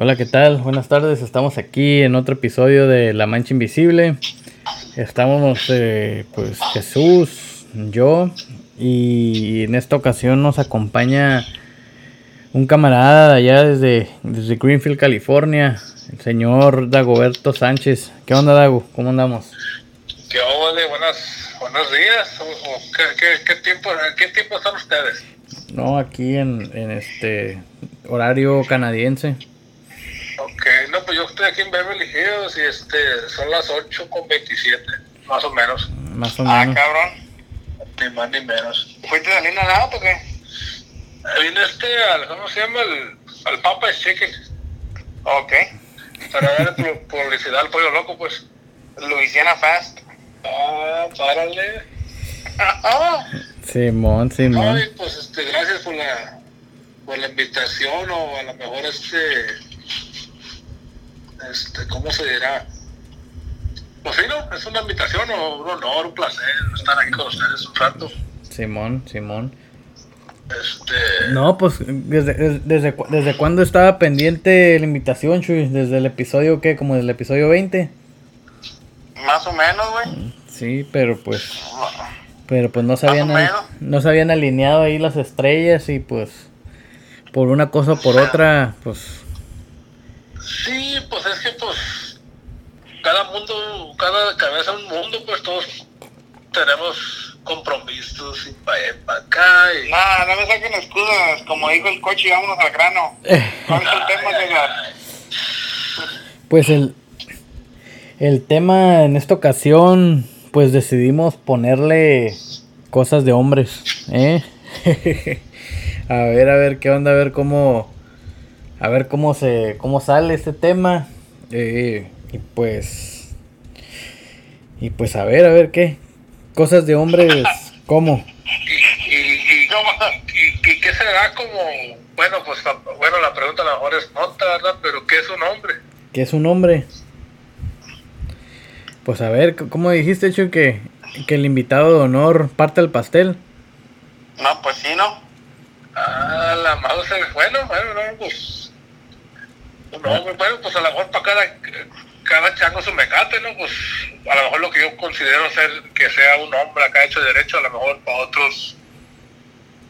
Hola, ¿qué tal? Buenas tardes. Estamos aquí en otro episodio de La Mancha Invisible. Estamos, eh, pues, Jesús, yo, y en esta ocasión nos acompaña un camarada de allá desde, desde Greenfield, California, el señor Dagoberto Sánchez. ¿Qué onda, Dago? ¿Cómo andamos? ¿Qué onda? Buenas, buenos días. ¿Qué, qué, qué tiempo, ¿En qué tiempo están ustedes? No, aquí en, en este horario canadiense. Ok, no, pues yo estoy aquí en Beverly Hills y este, son las 8 con 27, más o menos. Más o Ah, menos. cabrón. Ni más ni menos. ¿Fuiste de Lina Nada o qué? Vine este al, ¿cómo se llama? El, al Papa's Chicken. Ok. Para dar pu- publicidad al pollo loco, pues. Louisiana Fast. Ah, párale. Simón, Simón. Ay, pues este, gracias por la, por la invitación o a lo mejor este, este, ¿cómo se dirá? Pues sí, ¿no? Es una invitación o un honor, un placer estar aquí con ustedes un rato. Simón, Simón. Este, No, pues desde, desde, desde, cu- desde cuándo estaba pendiente la invitación, Chuy? Desde el episodio, ¿qué? Como del episodio 20. Más o menos, güey. Sí, pero pues, pero pues no se habían, no se habían alineado ahí las estrellas y pues, por una cosa o por otra, pues, sí, pues es que pues, cada mundo, cada cabeza un mundo, pues todos tenemos compromisos y para para acá. Y, Nah, no me saquen excusas. Como dijo el coche, vámonos al grano. ¿Cuál es el tema, César? pues el, el tema en esta ocasión, pues decidimos ponerle cosas de hombres, ¿eh? a ver, a ver qué onda, a ver cómo, a ver cómo se, cómo sale este tema, eh, y pues, y pues a ver, a ver qué, cosas de hombres, ¿cómo? y, y, y, ¿Cómo? y, y qué será como, bueno, pues la- bueno, la pregunta a lo mejor es tonta, ¿verdad? Pero ¿qué es un hombre? ¿Qué es un hombre? Pues a ver, ¿cómo dijiste, Chuy, que, que el invitado de honor parte el pastel? No, pues sí, ¿no? Ah, la mouse, bueno, bueno, no, pues, un hombre, bueno, pues a lo mejor para cada, cada chango su mecate, ¿no? Pues a lo mejor lo que yo considero ser que sea un hombre acá hecho derecho, a lo mejor para otros,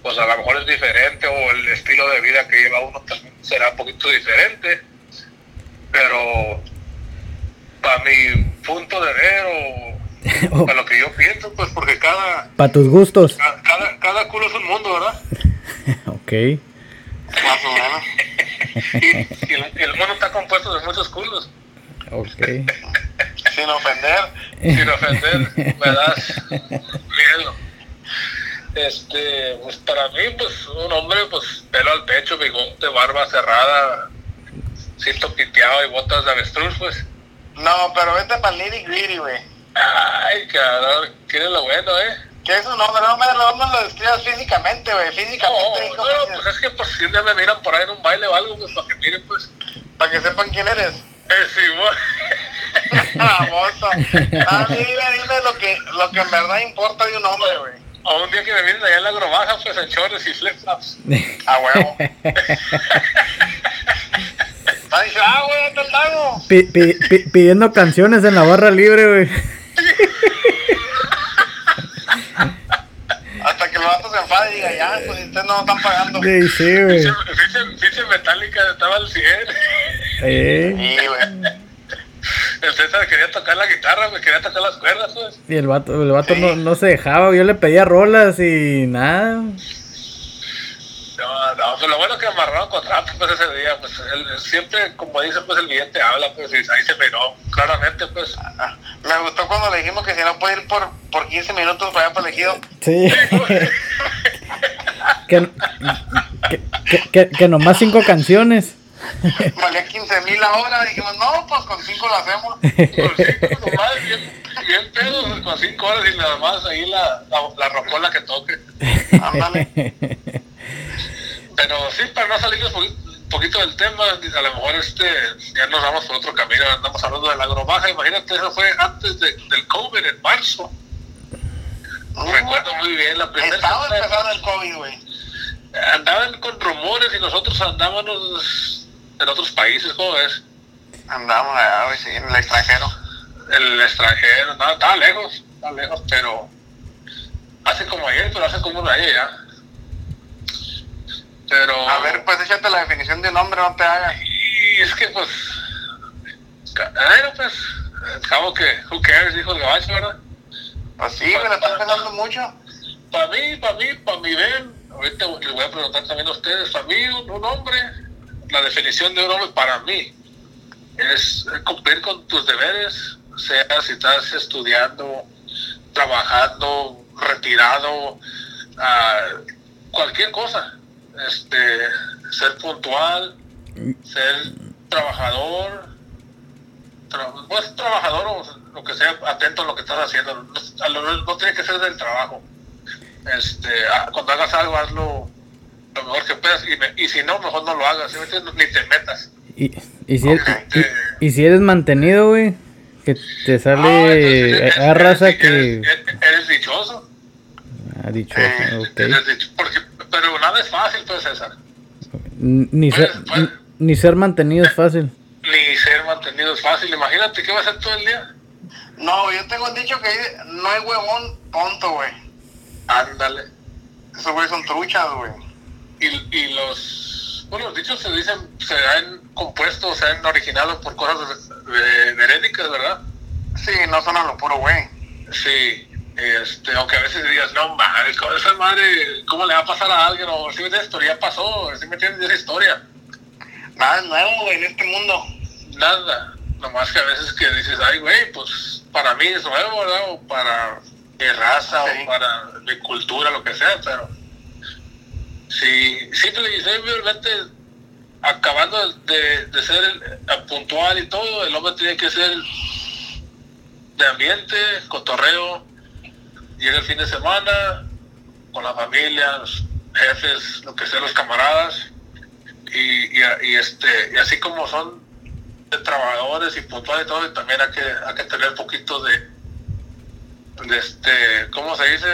pues a lo mejor es diferente o el estilo de vida que lleva uno también será un poquito diferente, pero para mi punto de ver o para lo que yo pienso, pues porque cada, Para tus gustos. ca- cada, cada culo es un mundo, ¿verdad? ok. Más o menos. Y, el, el mundo está compuesto de muchos culos. Ok. Sin ofender. Sin ofender, me das miedo. Este, pues para mí, pues un hombre, pues pelo al pecho, bigote, barba cerrada, cinto piteado y botas de avestruz, pues. No, pero vete para el nitty gritty, güey. Ay, cabrón, quiere lo bueno, ¿eh? ¿Qué es un hombre? No me, no me lo describas físicamente, güey. No, Físicamente, no, pues es que pues si un día me miran por ahí en un baile o algo, pues para que miren, pues. Para que sepan quién eres. Eh, sí, bueno. Ah, mozo. Ah, dime, dime lo que, lo que en verdad importa de un hombre, güey. O un día que me miren allá en la grobaja, pues en chores y flip-flops. A huevo. Ah, ah, güey, ¿dónde está el lago? Pi- pi- pi- pidiendo canciones en la barra libre, güey. Hasta que el vato se enfade y diga, ya, pues ustedes no están pagando. Sí, sí, güey. Fiche metálica estaba al 100. Eh, Sí, güey. El César quería tocar la guitarra, me quería tocar las cuerdas, pues. Y el vato, el vato no, no se dejaba, yo le pedía rolas y nada. No, no, pues lo bueno es que amarraron contrato pues ese día, pues siempre, como dice, pues el billete habla, pues y ahí se miró, claramente, pues. Ah, Me gustó cuando le dijimos que si no puede ir por, por 15 minutos para allá para el ejido. Sí. que, que, que, que, que nomás cinco canciones. Valía 15 mil la hora. Dijimos, no, pues con 5 lo hacemos. Con cinco nomás, bien, bien pedo, con cinco horas y nada más ahí la, la, la rocola que toque. Ándale. Pero sí, para no salirnos un poquito del tema, a lo mejor este ya nos vamos por otro camino, andamos hablando de la agrobaja, imagínate, eso fue antes de- del COVID, en marzo. Recuerdo muy bien la primera Estaba empezando el COVID, güey. andaban con rumores y nosotros andábamos en otros países, ¿cómo es? Andamos allá, güey, sí, en el extranjero. El extranjero, no, estaba lejos, estaba lejos, pero hace como ayer, pero hace como un año ya. Pero... A ver, pues échate la definición de un hombre, no te hagas. Y es que, pues, bueno, pues, acabo que, who cares, dijo el gabacho, ¿verdad? Pues sí, me lo están pensando mucho. Para mí, para mí, para mi ven, ahorita les voy a preguntar también a ustedes, para mí, un, un hombre, la definición de un hombre para mí es cumplir con tus deberes, sea si estás estudiando, trabajando, retirado, ah, cualquier cosa. Este, ser puntual, ser trabajador, tra- pues trabajador o lo que sea, atento a lo que estás haciendo. No, a lo- no tiene que ser del trabajo. Este, ah, cuando hagas algo, hazlo lo mejor que puedas. Y, me- y si no, mejor no lo hagas. Ni te metas. Y, y, si, eres, Ok. y, y si eres mantenido, güey, que te Ah, sale entonces, a eres- raza que Eres, eres dichoso. ha dicho, Eh, ok. Eres dicho- porque, pero nada es fácil, pues, César. Ni ser, Pues, pues. ni ser mantenido es fácil. Ni ser mantenido es fácil. Imagínate qué va a hacer todo el día. No, yo tengo dicho que no hay huevón tonto, güey. Ándale. Esos güeyes son truchas, güey. Y, y los, bueno, los dichos se dicen, se han compuesto, se han originado por cosas de- verédicas, ¿verdad? Sí, no son a lo puro, güey. Sí. Este, aunque a veces digas, no, madre, ¿cómo- esa madre, ¿cómo le va a pasar a alguien? O si pero ya pasó, si me entiendes esa historia. Nada nuevo, güey, en este mundo. Nada. Nomás que a veces que dices, ay, güey, pues para mí es nuevo, ¿verdad? O para mi raza, Sí. o para mi cultura, lo que sea, pero simple y simplemente acabando de, de ser puntual y todo, el hombre tiene que ser de ambiente, cotorreo, llega el fin de semana con la familia, los jefes, lo que sea, los camaradas, y, y, y este, y así como son de trabajadores y puntuales y todo, y también hay que, hay que tener poquito de, de este, ¿cómo se dice?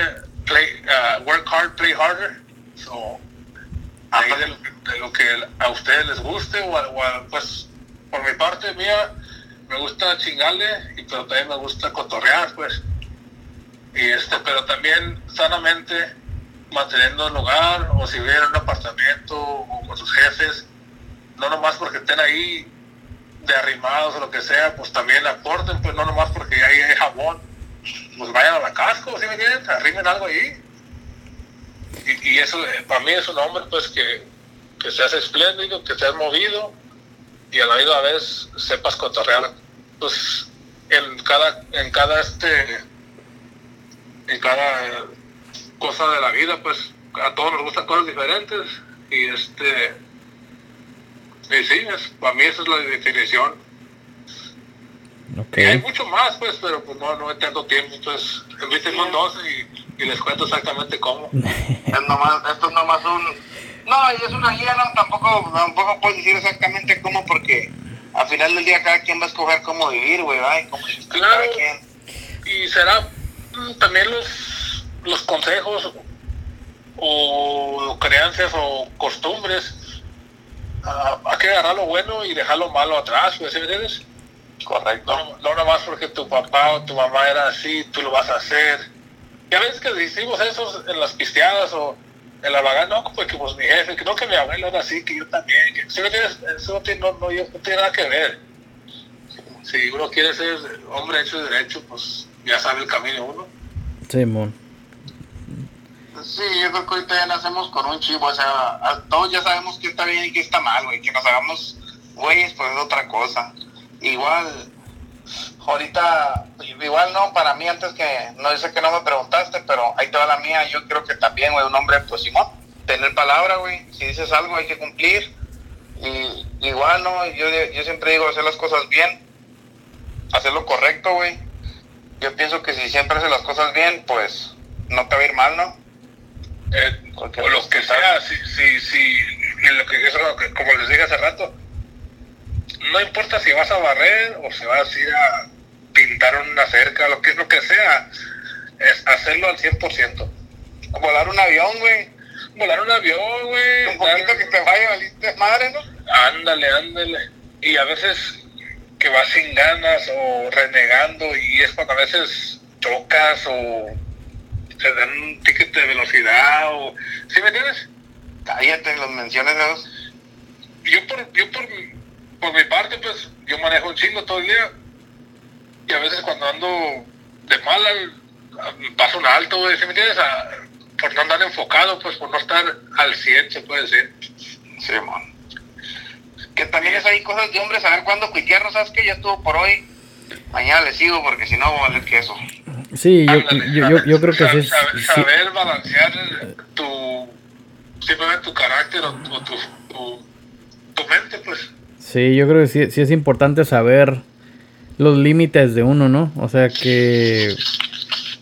Play, uh, work hard, play harder. So, ahí de lo, que- de lo que a ustedes les guste, o, a- o a- pues por mi parte mía, me gusta chingarle, y, pero también me gusta cotorrear, pues. Y este, pero también sanamente manteniendo el hogar, o si viven en un apartamento, o con sus jefes, no nomás porque estén ahí de arrimados o lo que sea, pues también aporten, pues no nomás porque ahí hay jabón, pues vayan a la casco, ¿sí me entienden? Arrimen algo ahí. Y, y eso eh, para mí es un hombre pues que, que seas espléndido, que seas movido y a la misma vez sepas cotorrear pues en cada, en cada este en cada cosa de la vida, pues a todos nos gustan cosas diferentes y este y sí, es, para mí esa es la definición. Y hay mucho más, pues, pero pues no, no tengo tiempo, pues invítenme un 12 y, y les cuento exactamente cómo. Es nomás, esto es nomás un... No, y es una guía, no, tampoco, tampoco puedo decir exactamente cómo, porque al final del día cada quien va a escoger cómo vivir, güey. Y cómo Claro. cada quien. Y será también los, los consejos o creencias o costumbres. ah, hay que agarrar lo bueno y dejar lo malo atrás, ¿sí me entiendes? Correcto. No, no nada más porque tu papá o tu mamá era así, tú lo vas a hacer. Y a veces que decimos eso en las pisteadas o en la vaga, no, porque pues mi jefe, que no que mi abuelo era así, que yo también. Que, ¿sí me entiendes? Eso no tiene, no, no, no tiene nada que ver. Si uno quiere ser hombre hecho y derecho, pues ya sabe el camino uno. Simón. Sí, yo creo que ahorita ya nacemos con un chivo, o sea, todos ya sabemos que está bien y que está mal, güey, que nos hagamos güeyes, pues es otra cosa. Igual, ahorita, igual no, para mí antes que, no sé que no me preguntaste, pero ahí te va la mía, yo creo que también, güey, un hombre, pues Simón, tener palabra, güey, si dices algo hay que cumplir, y igual, no, yo, yo siempre digo hacer las cosas bien, hacer lo correcto, güey. Yo pienso que si siempre haces las cosas bien, pues no te va a ir mal, ¿no? Eh, o lo pues, que sea, si, si, si, y lo que, eso, como les dije hace rato, no importa si vas a barrer o si vas a ir a pintar una cerca, lo que es lo que sea, es hacerlo al 100%. volar un avión, güey. volar un avión, güey. Un poquito que te vaya, valiste madre, ¿no? Ándale, ándale. Y a veces que vas sin ganas o renegando y es cuando a veces chocas o te dan un ticket de velocidad o... ¿Sí me entiendes? Cállate, los menciones de los... Yo por, yo por, por mi parte, pues, yo manejo un chingo todo el día y a veces cuando ando de mala paso un alto, güey, ¿sí me entiendes? A- por no andar enfocado, pues por no estar al 100, se puede decir. Sí, man. Que también es ahí cosas de hombres, saber cuándo cuitearnos, ¿sabes qué? Ya estuvo por hoy. Mañana le sigo porque si no va a valer queso. Sí, yo, Ándale, yo, yo, yo creo que sí, es- saber, sí- saber balancear tu, simplemente tu carácter o, o tu, tu, tu mente, pues. Sí, yo creo que sí, sí es importante saber los límites de uno, ¿no? O sea, que,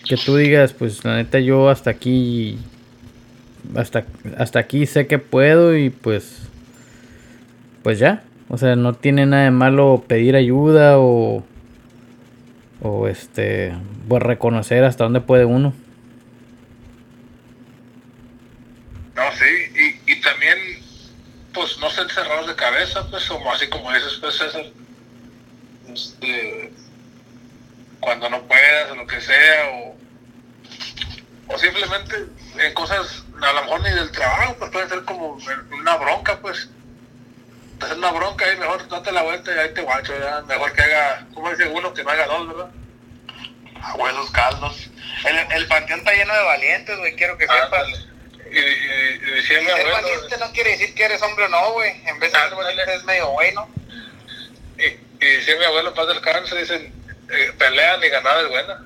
que tú digas, pues la neta yo hasta aquí, hasta, hasta aquí sé que puedo y pues, pues ya. O sea, no tiene nada de malo pedir ayuda o, o este, pues reconocer hasta dónde puede uno. No, sí, y, también, pues no ser cerrados de cabeza, pues, como así como dices, pues, César. Este, cuando no puedas o lo que sea, o, o simplemente en cosas, a lo mejor ni del trabajo, pues puede ser como una bronca, pues. Hacer una bronca ahí, mejor date la vuelta y ahí te guacho, ya. Mejor que haga, como dice uno, que no haga dos, ¿verdad? Abuelos caldos. El, el panteón está lleno de valientes, güey, quiero que sepas. Ándale. Y, y, y mi Ser abuelo, valiente no quiere decir que eres hombre o no, güey. En vez de ser Ándale. valiente es medio bueno. y, y decía mi abuelo, paz del cáncer, dicen, eh, pelea ni ganada es buena.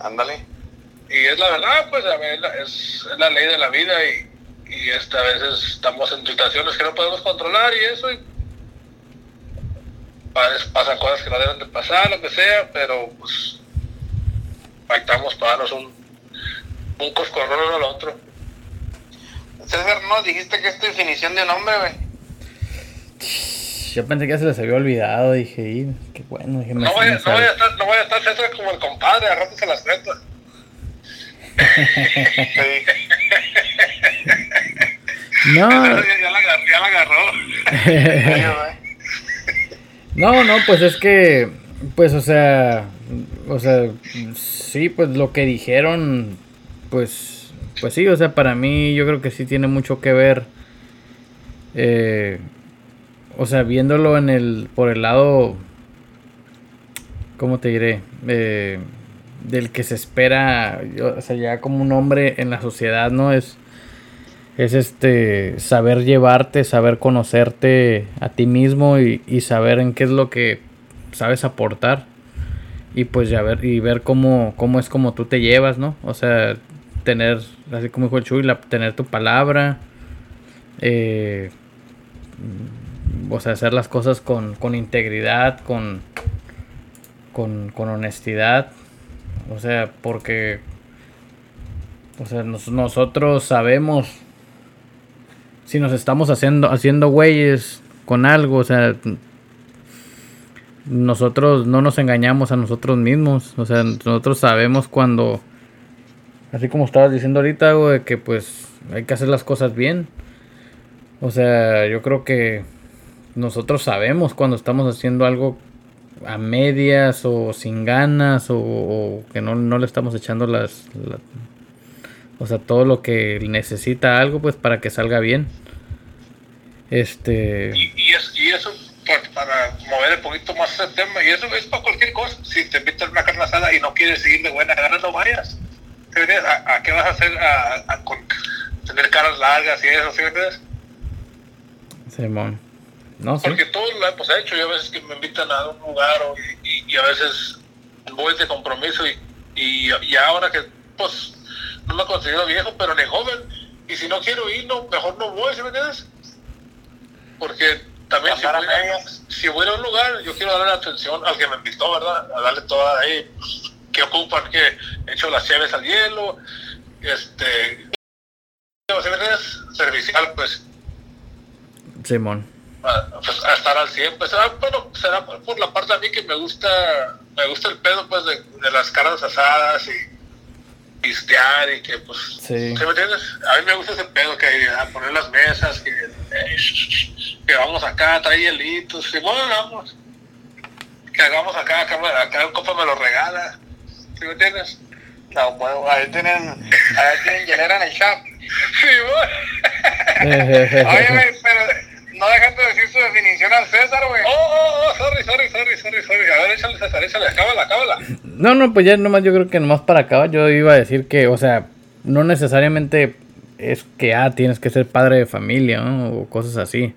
Ándale. Y es la verdad, pues a ver, es, es la ley de la vida y, y esta, a veces estamos en situaciones que no podemos controlar y eso. Y a veces pasan cosas que no deben de pasar, lo que sea, pero pues ahí estamos para darnos un, un coscorrón uno al otro. César, no dijiste que es tu definición de un hombre, güey. Yo pensé que ya se les había olvidado, dije, y, qué bueno, dije, me- No me no vaya a estar, no vaya a estar César como el compadre, a rato se las cuento. Sí. No, ya, ya la, ya agarró. No, no, pues es que, pues, o sea, o sea, sí, pues lo que dijeron, pues, pues sí, o sea, para mí yo creo que sí tiene mucho que ver, eh, o sea, viéndolo en el, por el lado, ¿cómo te diré? Eh, del que se espera, o sea, ya como un hombre en la sociedad, ¿no? Es, es este saber llevarte, saber conocerte a ti mismo y, y saber en qué es lo que sabes aportar y pues ya ver y ver cómo, cómo es como tú te llevas, ¿no? O sea, tener, así como dijo el Chuy, la- tener tu palabra, eh, o sea, hacer las cosas con, con integridad, con, con, con honestidad, o sea, porque, o sea, nos- nosotros sabemos si nos estamos haciendo haciendo güeyes con algo, o sea, nosotros no nos engañamos a nosotros mismos, o sea, nosotros sabemos cuando así como estabas diciendo ahorita, que pues hay que hacer las cosas bien. O sea, yo creo que nosotros sabemos cuando estamos haciendo algo a medias o sin ganas o, que no, no le estamos echando las, la- o sea, todo lo que necesita algo pues para que salga bien. Este, Y, y, es- y eso, por- para mover un poquito más ese tema, y eso es para cualquier cosa. Si te invitan a una carne asada y no quieres ir de buena gana, no vayas. ¿Sí? ¿A, a qué vas a hacer? A, a con- tener caras largas y eso, ¿sí entiendes? Simón. No sé. Porque todos lo hemos hecho. Yo a veces que me invitan a un lugar o- y, y- y a veces voy de compromiso y, y, y ahora que, pues, no me considero viejo, pero ni joven. Y si no quiero ir, no, mejor no voy, ¿sí me entiendes? Porque también si voy, a, medias. si voy a un lugar, yo quiero darle la atención al que me invitó, ¿verdad? A darle toda ahí, que ocupan, que he hecho las llaves al hielo, este, ¿sí me entiendes? Servicial, pues Simón. a, pues, a estar al 100 pues ah, bueno será por por la parte a mí que me gusta me gusta el pedo pues de, de las carnes asadas y pistear y que pues Sí. ¿sí me entiendes? A mí me gusta ese pedo que a poner las mesas, que, eh, que vamos acá, trae hielitos, y bueno, vamos. Que hagamos acá, acá, me- acá el copa me lo regala, ¿sí me entiendes? No, bueno, ahí tienen, ahí tienen hielera en el shop. Sí, bueno. Oye, pero no dejaste de decir su definición al César, güey. Oh, oh, oh, sorry, sorry, sorry, sorry, sorry. A ver, échale, César, échale, cábala, cábala. No, no, pues ya nomás yo creo que nomás para acabar yo iba a decir que, o sea, no necesariamente es que, ah, tienes que ser padre de familia, ¿no? O cosas así.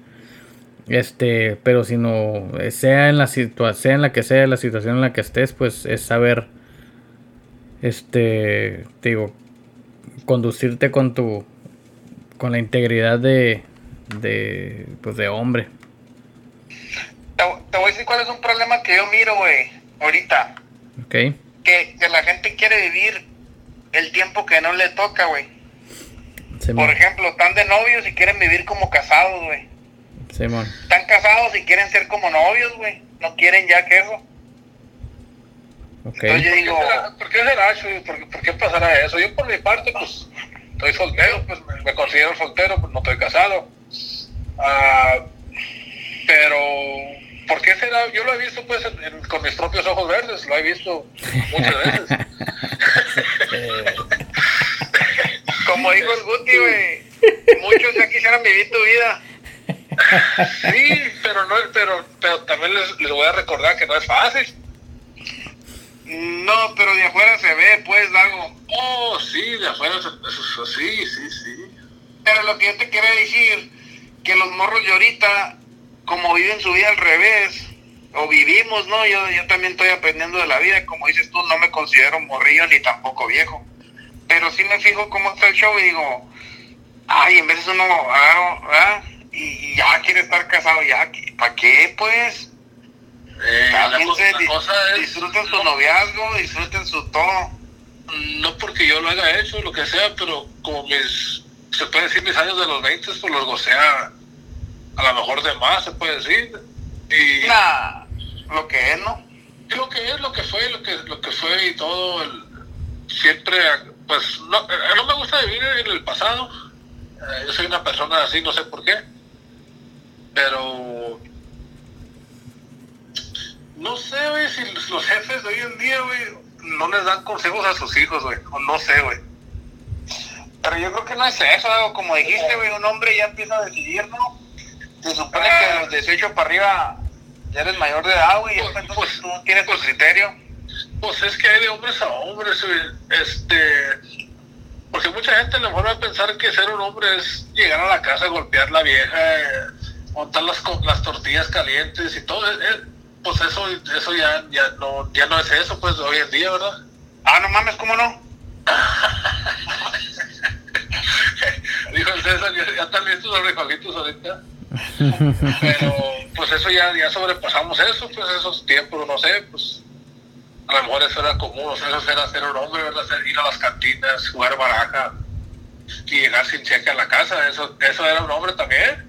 Este, pero sino, eh, sea en la situación, sea en la que sea, la situación en la que estés, pues es saber, este, te digo, conducirte con tu, con la integridad de, de, pues de hombre. Te, te voy a decir cuál es un problema que yo miro, güey, ahorita. ¿Ok? Que, que la gente quiere vivir el tiempo que no le toca, güey. Simón, Por ejemplo, están de novios y quieren vivir como casados, güey. Simón. Están casados y quieren ser como novios, güey. No quieren ya que eso. Ok. Entonces yo ¿Por qué digo, será, por qué será eso? ¿Por, qué- por qué pasará eso? Yo por mi parte, pues, estoy soltero, pues me, me considero soltero, pues no estoy casado. Ah, pero, ¿por qué será? Yo lo he visto, pues, en- en- con mis propios ojos verdes, lo he visto muchas veces. como dijo el Guti, güey. Muchos ya quisieran vivir tu vida. Sí, pero no, pero, pero también les, les voy a recordar que no es fácil. No, pero de afuera se ve, pues, algo. Oh, sí, de afuera, eso- sí, sí, sí. Pero lo que yo te quería decir, que los morros de ahorita, como viven su vida al revés, o vivimos, ¿no? Yo, yo también estoy aprendiendo de la vida, como dices tú, no me considero morrillo ni tampoco viejo. Pero sí me fijo cómo está el show y digo, ay, en veces uno agarro, ¿verdad? Y, y ya quiere estar casado, ya, ¿para qué, pues? Eh, la, cosa- la di- cosa es... disfruten su noviazgo, disfruten su todo. no porque yo lo haya hecho, lo que sea, pero como mis, se puede decir mis años de los 20, pues los gocé a, a lo mejor de más, se puede decir. Y, Nah, lo que es, ¿no? y lo que es, lo que fue, lo que, lo que fue y todo, el- siempre, pues no, eh, no me gusta vivir en el pasado. Eh, yo soy una persona así, no sé por qué. Pero no sé, güey, si los los jefes de hoy en día, güey, no les dan consejos a sus hijos, güey. O no sé, güey. Pero yo creo que no es eso, como dijiste, güey, un hombre ya empieza a decidir, ¿no? Se supone que de los 18 para arriba ya eres mayor de edad, güey, y Pues, entonces pues, tú tienes tu pues, criterio. Pues es que hay de hombres a hombres, güey. Este. Porque mucha gente mejor va a pensar que ser un hombre es llegar a la casa, golpear la vieja, eh, montar las, las tortillas calientes y todo. eh, eh, pues eso, eso ya, ya, no, ya no es eso, pues hoy en día, ¿verdad? Ah, no mames, ¿cómo no? Dijo el César, ya, listos los frijolitos ahorita. Pero pues eso ya, ya sobrepasamos eso, pues esos tiempos, no sé, pues a lo mejor eso era común, o sea, eso era ser un hombre, ¿verdad? Ir a las cantinas, jugar baraja y llegar sin cheque a la casa, eso, eso era un hombre también.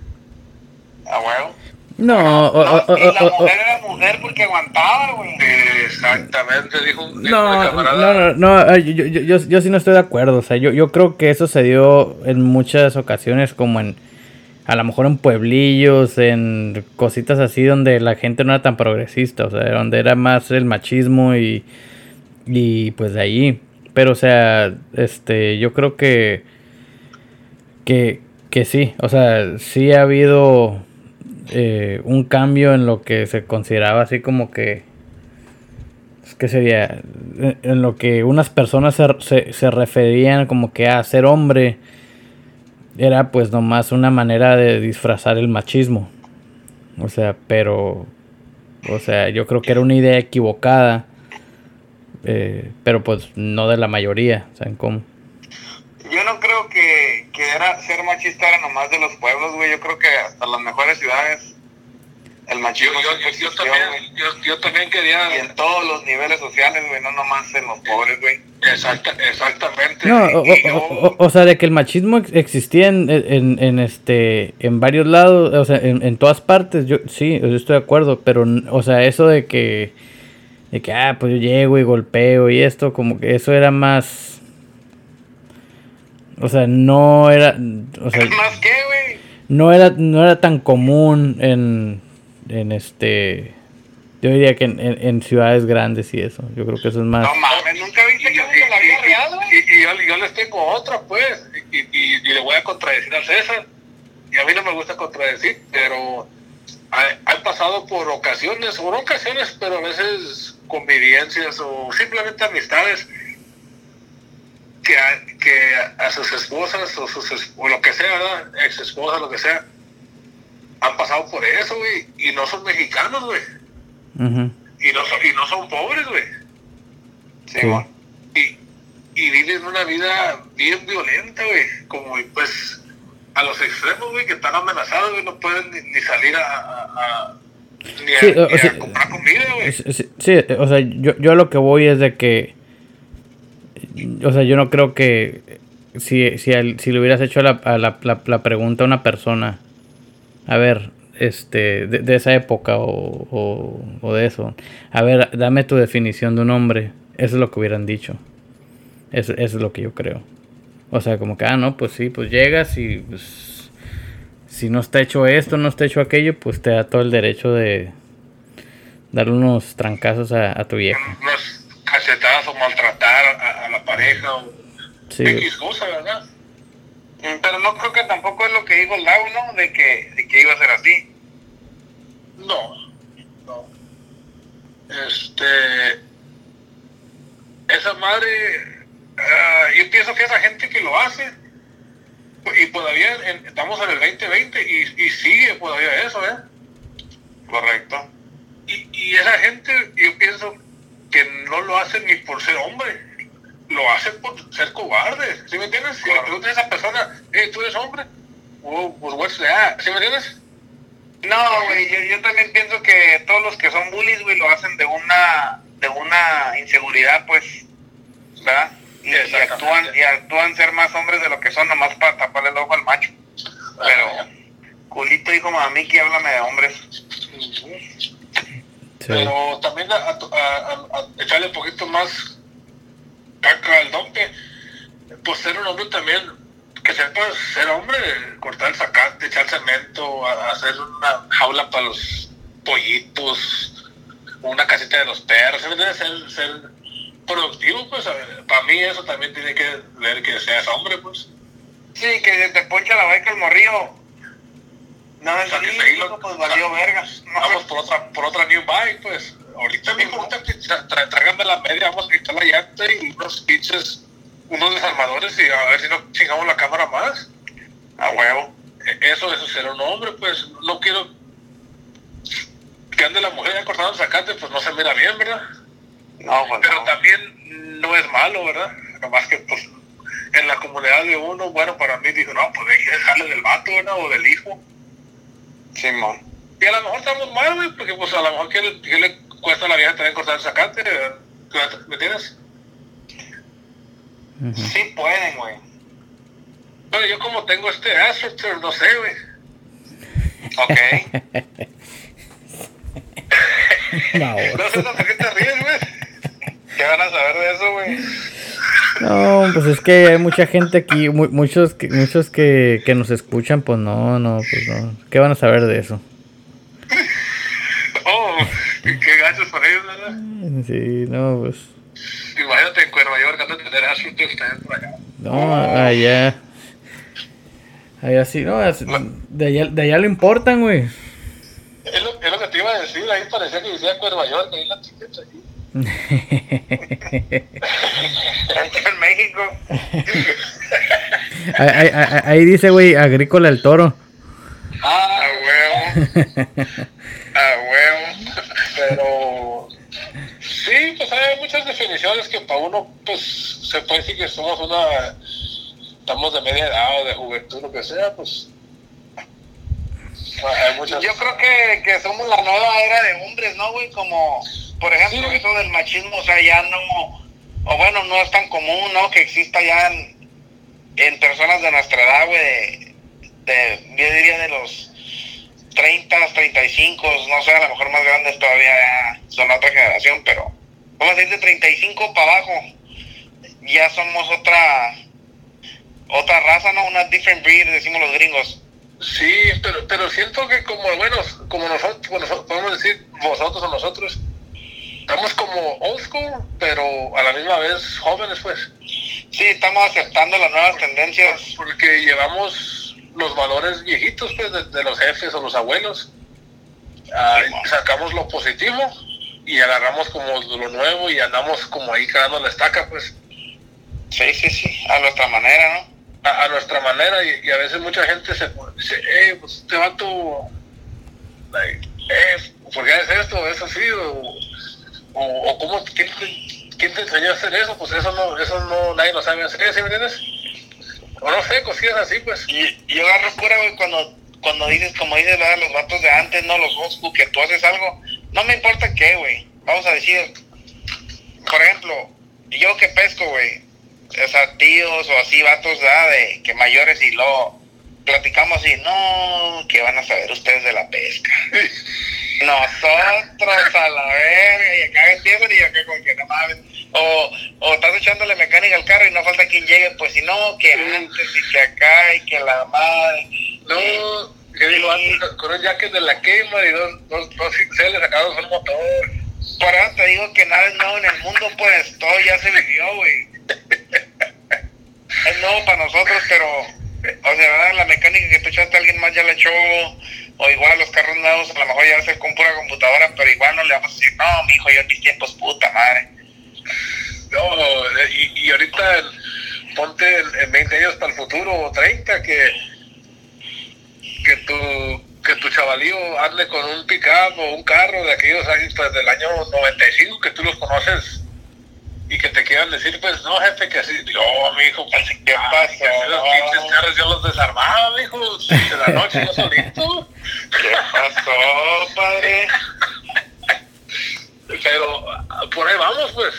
Ah, huevo. No, o- No, o- y la o- o- mujer era mujer porque aguantaba, güey. Exactamente, dijo un No, mi no, camarada. no, no, yo, yo, yo, yo sí no estoy de acuerdo. O sea, yo, yo creo que eso se dio en muchas ocasiones, como en, a lo mejor en pueblillos, en cositas así donde la gente no era tan progresista, o sea, donde era más el machismo y, y pues de ahí. Pero, o sea, este, yo creo que, que, que sí, o sea, sí ha habido eh, un cambio en lo que se consideraba así como que ¿qué sería? En en lo que unas personas se, se, se referían como que a ser hombre era pues nomás una manera de disfrazar el machismo. O sea, pero, o sea, yo creo que era una idea equivocada, eh, pero pues no de la mayoría, ¿saben cómo? Yo no creo que, que era ser machista era nomás de los pueblos, güey. Yo creo que hasta las mejores ciudades el machismo yo, también, yo, yo también quería... Y en todos los niveles sociales, güey, no nomás en los pobres, güey. Exacta, exactamente. No, o, o- o- o sea, de que el machismo ex- existía en, en, en, este en varios lados, o sea, en, en todas partes, yo sí, yo estoy de acuerdo, pero n- o sea, eso de que de que ah, pues yo llego y golpeo y esto como que eso era más O sea, no era. O sea, ¿Más qué, güey? no era, no era tan común en, en este. Yo diría que en, en- en ciudades grandes y eso. Yo creo que eso es más. No mames, nunca viste que en la vida real, güey. y- y yo, y yo les tengo otra, pues, y, y- y le voy a contradecir a César. Y a mí no me gusta contradecir, pero he, he pasado por ocasiones, o no ocasiones, pero a veces convivencias o simplemente amistades que a, que a sus esposas o, sus, o lo que sea, ¿verdad? Ex esposas, lo que sea, han pasado por eso, güey, y no son mexicanos, güey, y no son, y no son pobres, güey Sí, y, y viven una vida bien violenta, güey. Como pues a los extremos, güey, que están amenazados, güey, no pueden ni, ni salir a, a- a- ni a, Sí, o- ni o a sea, comprar comida, güey. Sí, o sea, yo, yo a lo que voy es de que. O sea, yo no creo que. Si, si, al- si le hubieras hecho la, a la, la, la pregunta a una persona. A ver, este. De, de esa época o, o, o de eso. A ver, dame tu definición de un hombre. Eso es lo que hubieran dicho. Eso, eso es lo que yo creo. O sea, como que, ah, no, pues sí, pues llegas y. Pues, si no está hecho esto, no está hecho aquello, pues te da todo el derecho de darle unos trancazos a, a tu vieja. Unas cachetadas o maltratar a, a la pareja o Sí, X cosa, ¿verdad? Mm, Pero no creo que tampoco es lo que dijo Lau, ¿no? De que, de que iba a ser así. No, no. Este. Esa madre. ah, yo pienso que esa gente que lo hace. Y todavía en- estamos en el 2020 y, y sigue todavía eso, ¿eh? Correcto. Y, y esa gente, yo pienso que no lo hacen ni por ser hombre, lo hacen por ser cobarde. ¿Sí me entiendes? Si le preguntas a esa persona, hey, ¿tú eres hombre? Oh, pues what's that? ¿Sí me entiendes? No, güey, yo, yo también pienso que todos los que son bullies, güey, lo hacen de una, de una inseguridad, pues, ¿verdad? Y, actúan, y actúan ser más hombres de lo que son, nomás para taparle el ojo al macho. Pero, culito hijo mamiki, háblame de hombres. sí. Pero también a, a- a- a echarle un poquito más caca al dompe, pues ser un hombre también, que sepas ser hombre, cortar el zacate, echar cemento, hacer una jaula para los pollitos, una casita de los perros, ¿sí me entiendes? Ser, ser productivo, pues para mí eso también tiene que ver que seas hombre, pues. Sí, que te poncha la baica el morrillo. No, O sea, pues valió verga. No, Vamos por otra, por otra new bike, pues. Ahorita me importa que tra tra- la media, vamos a quitar la llanta y unos pinches, unos desarmadores y a ver si no chingamos la cámara más. a huevo. E- Eso, eso será un hombre, pues. No quiero que ande la mujer ya cortando el zacate, pues no se mira bien, ¿verdad? No, pues Pero no. también no es malo, ¿verdad? Nomás que, pues, en la comunidad de uno, bueno, para mí dijo, no, pues hay que dejarle del vato, ¿verdad? O del hijo. Simón. Y a lo mejor estamos mal, güey, porque pues a lo mejor que le cuesta a la vieja también cortar el ¿verdad? ¿me entiendes? Sí pueden, güey. Pero yo como tengo este AstroTurf, no sé, güey. Ok. No, No sé por qué te ríes, güey. ¿Qué van a saber de eso, güey? No, pues es que hay mucha gente aquí, mu- muchos que, muchos que, que nos escuchan, pues no, no, pues no. ¿Qué van a saber de eso? Qué gachos para ellos, ¿verdad? Sí, no, pues. Imagínate en Cuerva York, antes de tener AstroTurf también por allá. No, allá. Allá sí, no, de allá, de allá lo importan, güey. Es lo, es lo que te iba a decir, ahí parecía que decía Cuerva York, ahí la etiqueta ahí. En México. ahí, ahí- ahí- ahí dice, güey, agrícola el toro. Ah, a huevo. A huevo. Pero sí, pues hay muchas definiciones que para uno, pues se puede decir que somos una, estamos de media edad o de juventud, lo que sea, pues hay muchas. Yo creo que, que somos la nueva era de hombres, ¿no, güey? Como, por ejemplo, Sí. eso del machismo, o sea, ya no, o bueno, no es tan común, ¿no? Que exista ya en, en personas de nuestra edad, güey, de, de, yo diría de los 30, 35, no sé, a lo mejor más grandes todavía son otra generación, pero vamos a decir de 35 para abajo, ya somos otra, otra raza, ¿no? Una different breed, decimos los gringos. Sí, pero, pero siento que como, bueno, como nosotros, podemos decir vosotros o nosotros, estamos como old school, pero a la misma vez jóvenes, pues. Sí, estamos aceptando las nuevas tendencias. Porque llevamos los valores viejitos, pues, de, los jefes o los abuelos. Ah, sacamos lo positivo y agarramos como lo nuevo y andamos como ahí quedando la estaca, pues. Sí, sí, sí, a nuestra manera, ¿no? A, nuestra manera y, a veces mucha gente se dice, eh, pues este vato, like, eh, ¿por qué haces esto? ¿Es así? O, o, cómo, ¿quién te, enseñó a hacer eso? Pues eso no, eso no, nadie lo sabe hacer, ¿sí me entiendes? O no sé, cosillas así, pues. Y, yo agarro cura, güey, cuando, cuando dices, como dices, los vatos de antes, no, los old que tú haces algo, no me importa qué, güey. Vamos a decir, por ejemplo, yo que pesco, güey, o sea, tíos o así, vatos, De que mayores y lo platicamos así, no, que van a saber ustedes de la pesca. Nosotros a la verga, y acá empiezan y acá con que no mames. O, o estás echándole mecánica al carro y no falta quien llegue, pues si no, que antes y que acá y que la madre. No, que digo antes con un jacket de la quema y dos, dos, dos le sacados un motor. Por eso te digo que nada es nuevo en el mundo, pues todo ya se vivió, güey. es nuevo para nosotros, pero, o sea, la mecánica que tú echaste a alguien más ya la echó, o igual los carros nuevos, a lo mejor ya hacer con pura computadora, pero igual no le vamos a decir, no, mi hijo, yo en mis tiempos, puta madre. No, y, y ahorita ponte en, 20 años para el futuro, o 30, que, que tu que tu chavalío ande con un pickup o un carro de aquellos años, pues del año 95, que tú los conoces y que te quieran decir, pues no, jefe, que así, yo, mi hijo, pues, ¿qué pasa? Los pinches carros yo los desarmaba, mi hijo, de la noche yo solito. ¿Qué pasó, padre? Pero por ahí vamos, pues.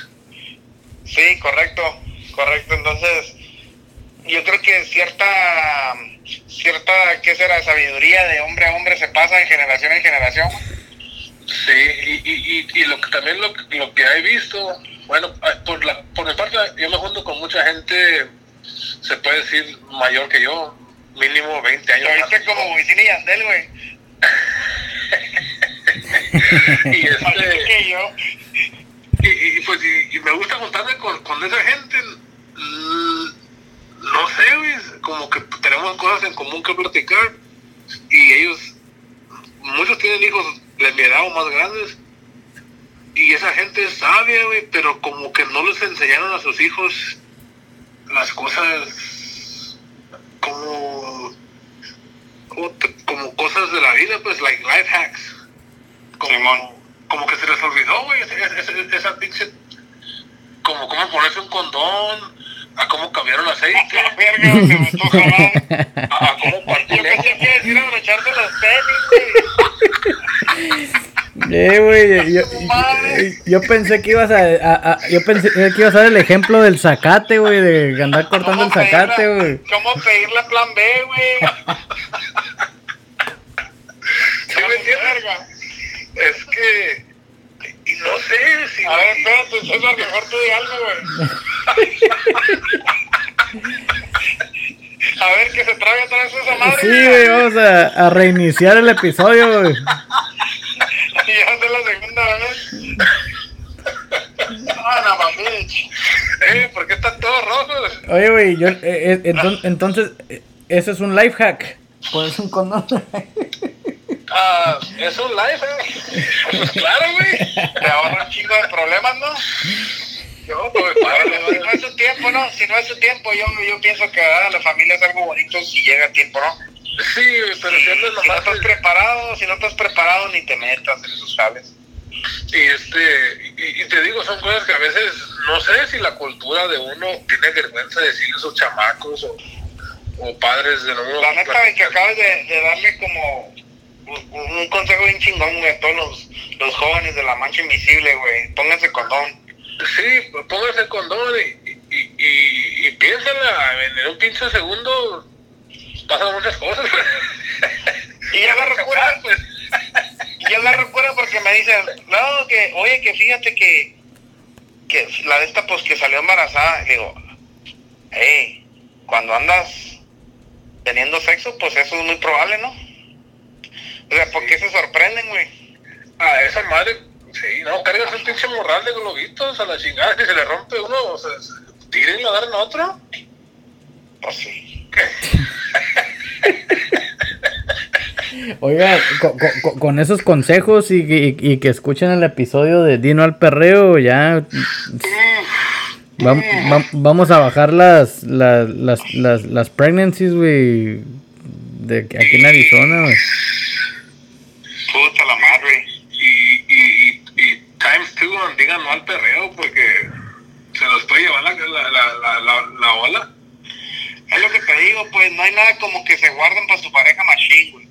Sí, correcto, correcto. Entonces, yo creo que cierta, cierta, ¿qué será? Sabiduría de hombre a hombre se pasa de generación en generación. Sí, y, y, y, lo que también lo, lo que he visto bueno, ah, por, la, por mi parte, yo me junto con mucha gente, se puede decir, mayor que yo, mínimo 20 años. Lo viste como Wisin y Yandel, güey. y este... que yo. Y, pues, y, me gusta juntarme con, con esa gente, no sé, güey, como que tenemos cosas en común que platicar, y ellos, muchos tienen hijos de mi edad o más grandes, y esa gente es sabia, güey, pero como que no les enseñaron a sus hijos las cosas como, como, cosas de la vida, pues, like life hacks. Como, como que se les olvidó, güey, esa, esa pinche, como cómo ponerse un condón, a cómo cambiaron aceite. A, verga, me gustó a, a cómo partir. Yo pensé que decir abrocharte los tenis, güey. Eh, güey, yo, pensé que ibas a, yo pensé que ibas a dar el ejemplo del zacate, güey, de andar cortando el zacate, güey. ¿Cómo pedirle plan B, güey? ¿Sí me entiendes? Es que y no sé si A ver, espérate, César, mejor tú di algo, güey. A ver, que se trague otra vez esa madre. Sí, güey, vamos a, a reiniciar el episodio, güey. Ya es la segunda vez. Ah, no, Eh, ¿por qué están todos rojos? Oye, güey, yo, eh, eh, entonces, entonces, eh, eso es un life hack. Pones un condón. Ah, es un life hack. Pues claro, güey. Te ahorra un chingo de problemas, ¿no? Yo, pues, si no es su tiempo, ¿no? Si no es su tiempo, yo, yo pienso que a la familia es algo bonito si llega a tiempo, ¿no? Sí, pero si, no estás preparado, si no estás preparado, ni te metas en esos cables. Y, este, y, te digo, son cosas que a veces no sé si la cultura de uno tiene vergüenza de decirle a sus chamacos o, o padres de nuevo. La neta, que acabas de, darle como un, consejo bien chingón, güey, a todos los, los jóvenes de la mancha invisible, güey. Pónganse condón. Sí, pónganse condón y, y, y, y piénsala en un pinche segundo pasan muchas cosas. y ya la recuerda, pues. y ya la recuerda porque me dicen, no, que, oye, que fíjate que, que la de esta, pues, que salió embarazada. Y digo, hey, cuando andas teniendo sexo, pues eso es muy probable, ¿no? O sea, ¿por qué se sorprenden, güey? A esa madre, sí, no, cargas el pinche morral de globitos a la chingada, que se le rompe uno, o sea, tiren y lo a otro. Pues sí. Oiga, con, con, con esos consejos y, y- y que escuchen el episodio de Dino al Perreo, ya vam- vam- vamos a bajar las las, las, las, las pregnancies, güey, de aquí en Arizona, güey. Puta la madre. Y, y, times two, digan no al perreo, porque se los puede llevar la, la, la, la, la ola. Es lo que te digo, pues no hay nada como que se guarden para su pareja machine, güey.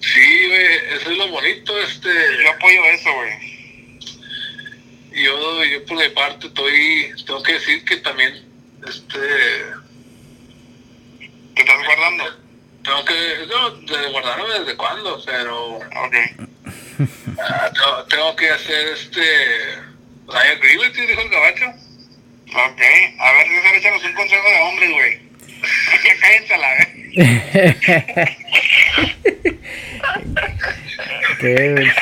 Sí, güey, eso es lo bonito, este... Yo apoyo eso, güey. Yo, yo por mi parte estoy, tengo que decir que también, este, ¿Te estás guardando? tengo que, no, de guardarme desde cuándo, pero Ok. tengo, tengo que hacer este, I agree with you, dijo el gabacho. Ok. A ver, César, échanos un consejo de hombre, güey. Ya cállense a la vez. ¿Qué.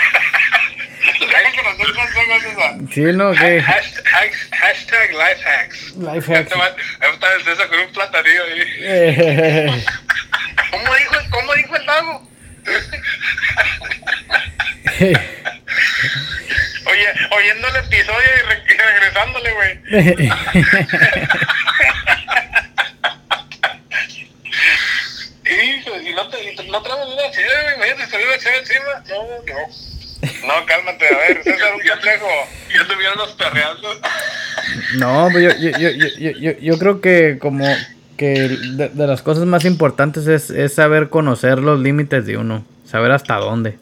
Sí, no, ¿qué? Hashtag, hashtag life hacks. Life hacks. te va- ya está el César con un platanillo ahí. ¿Cómo dijo, cómo dijo el mago? Oye, oyendo el episodio y, re- y regresándole, güey. Hijo, y no, te, y no traemos una chévere, güey, imagínate salir una chévere encima. No, no. No, cálmate, a ver, César, un consejo. Ya estuvieron perreando. No, pues yo, yo, yo, yo, yo, yo creo que como que de, de las cosas más importantes es, es saber conocer los límites de uno, saber hasta dónde.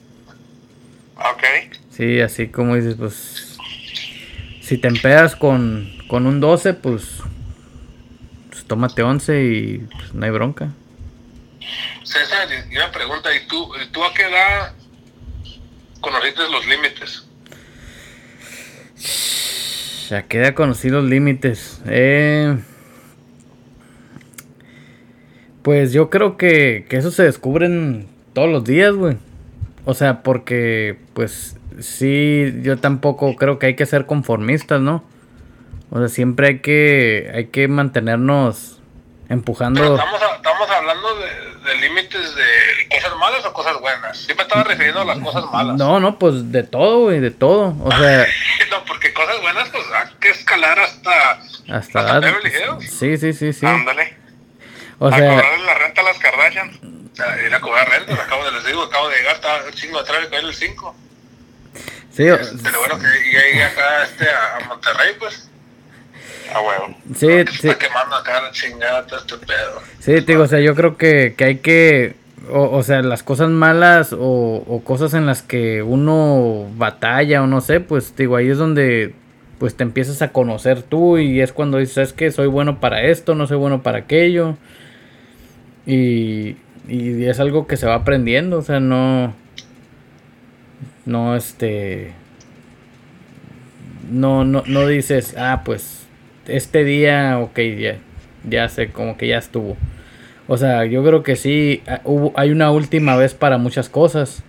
Ok. Sí, así como dices, pues si te empedas con, con un 12, pues, pues tómate 11 y pues, no hay bronca. César, una pregunta, ¿y tú, tú a qué edad conociste los límites? Ya queda conocer los límites. Eh, pues yo creo que, que eso se descubren todos los días, güey. O sea, porque pues sí, yo tampoco creo que hay que ser conformistas, ¿no? O sea, siempre hay que, hay que mantenernos Pero empujando. estamos, a- estamos hablando de, de límites de cosas malas o cosas buenas. Sí me estaba refiriendo a las cosas malas. No, no, pues de todo, güey, de todo. O sea, No, porque cosas buenas, pues hay que escalar hasta... hasta... ¿Hasta Hills? Sí, sí, sí, sí. Ándale. O a sea, cobrarle la renta a las Kardashian. O sea, ir a cobrar renta, acabo de les digo, acabo de llegar, estaba un chingo de tráfico en el 5. sí, o- Pero bueno, que llegué acá este, a Monterrey, pues. A huevo. sí, que sí. Está quemando acá la chingada, todo este pedo. Sí, te digo, o sea, yo creo que, que hay que, o, o sea, las cosas malas o, o cosas en las que uno batalla o no sé, pues digo, ahí es donde pues te empiezas a conocer tú y es cuando dices, es que soy bueno para esto, no soy bueno para aquello. Y, y es algo que se va aprendiendo, o sea, no, no, este, no, no, no dices, ah, pues este día, ok, ya, ya sé, como que ya estuvo. O sea, yo creo que sí, ah, hubo, hay una última vez para muchas cosas.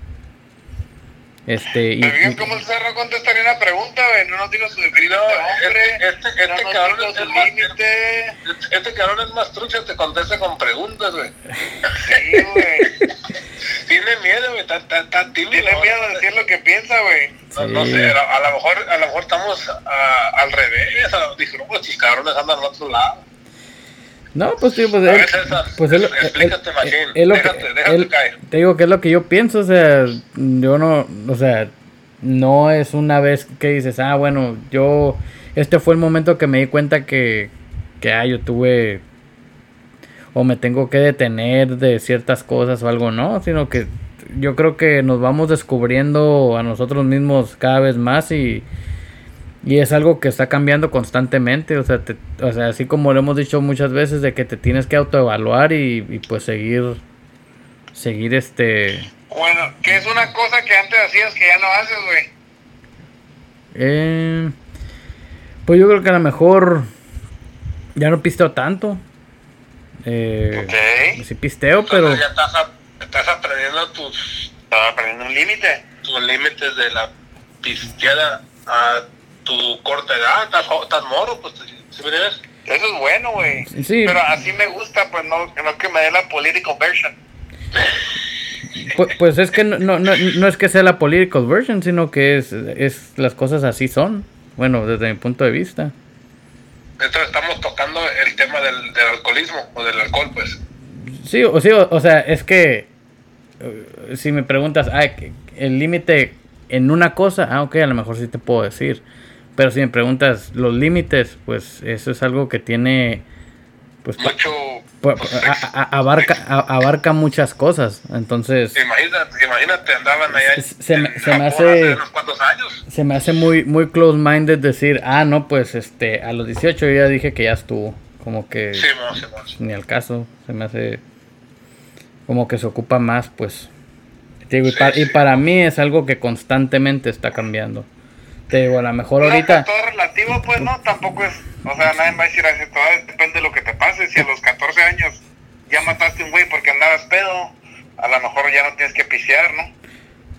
Este, y, ¿Me fijas y- cómo el cerro contestaría una pregunta, güey? No nos digas su definición de hombre. Este, este, no este nos cabrón es más, límite. este, este cabrón es más trucha, te contesta con preguntas, güey. Sí, güey. Tiene miedo, güey, está, está, está tímido. Tiene miedo de decir lo que piensa, güey. No, no sé, a, a lo mejor, a lo mejor estamos al revés. a- Dijeron, pues estos cabrones andan al otro lado. No, pues tío, pues, él- pues él- explícate, él- Déjate, caer. te digo que es lo que yo pienso, o sea, yo no, o sea, no es una vez que dices, ah, bueno, yo, este fue el momento que me di cuenta que, que ah, yo tuve, o me tengo que detener de ciertas cosas o algo, no, sino que yo creo que nos vamos descubriendo a nosotros mismos cada vez más y, y es algo que está cambiando constantemente, o sea, te- o sea, así como lo hemos dicho muchas veces, de que te tienes que autoevaluar y, y pues seguir, seguir este... Bueno, que es una cosa que antes hacías que ya no haces, güey. Eh, pues yo creo que a lo mejor ya no pisteo tanto. Eh, ok. Sí pisteo, pero... Ya estás, estás aprendiendo tus... Estás aprendiendo un límite. Tus límites de la pisteada a tu corta edad. Estás, estás moro, pues, ¿sí me entiendes? Eso es bueno, güey. Sí. Pero así me gusta, pues no, no que me dé la political version. Pues, pues, es que no, no, no, es que sea la political version, sino que es, es las cosas así son. Bueno, desde mi punto de vista. Entonces estamos tocando el tema del, del alcoholismo o del alcohol, pues. Sí, o, sí, o, sea, es que eh, si me preguntas, ah, el límite en una cosa, ah, ok, a lo mejor sí te puedo decir. Pero si me preguntas los límites, pues eso es algo que tiene pues mucho pues, abarca abarca muchas cosas. Entonces imagínate, imagínate andaban allá se, me, se me hace años. se me hace muy muy close minded decir ah no pues este a los 18 yo ya dije que ya estuvo como que ni al caso. Se me hace como que se ocupa más pues. Y, y para mí es algo que constantemente está cambiando te digo, a lo mejor ahorita. Todo relativo, pues no, tampoco es. O sea, nadie va a decir así, todo depende de lo que te pase. Si a los 14 años ya mataste un güey porque andabas pedo, a lo mejor ya no tienes que pisear, ¿no?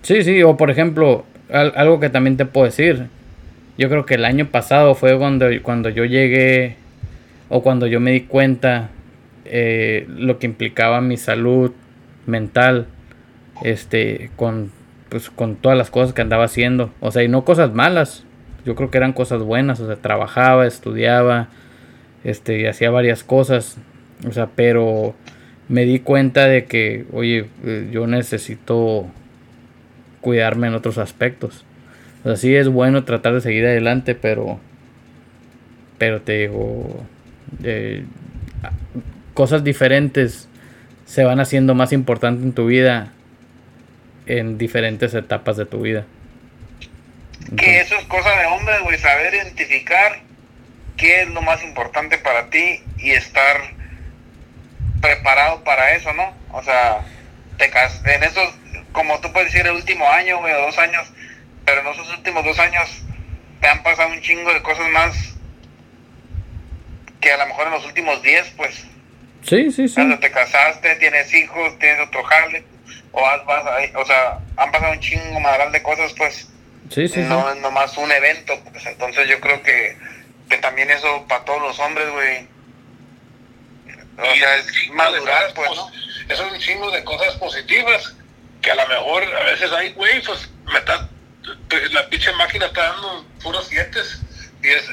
Sí, sí, o por ejemplo, algo que también te puedo decir. Yo creo que el año pasado fue cuando, cuando yo llegué, o cuando yo me di cuenta eh, lo que implicaba mi salud mental, este, con pues con todas las cosas que andaba haciendo. O sea, y no cosas malas. Yo creo que eran cosas buenas. O sea, trabajaba, estudiaba, este, y hacía varias cosas. O sea, pero me di cuenta de que, oye, eh, yo necesito cuidarme en otros aspectos. O sea, sí es bueno tratar de seguir adelante, pero, pero te digo, eh, cosas diferentes se van haciendo más importantes en tu vida en diferentes etapas de tu vida. que eso es cosa de hombre, güey, saber identificar qué es lo más importante para ti y estar preparado para eso, ¿no? O sea, te en esos, como tú puedes decir, el último año, güey, o dos años, pero en esos últimos dos años te han pasado un chingo de cosas más que a lo mejor en los últimos diez, pues. Sí, sí, sí. Cuando te casaste, tienes hijos, tienes otro jale, o, o sea, han pasado un chingo madral de cosas, pues. Sí, sí, no es nomás un evento, pues entonces yo creo que, que también eso para todos los hombres, güey. O sea, es madurar, pues, ¿no? Eso es un chingo de cosas positivas que a lo mejor a veces hay, güey, pues me está, la pinche máquina está dando puros siete y es,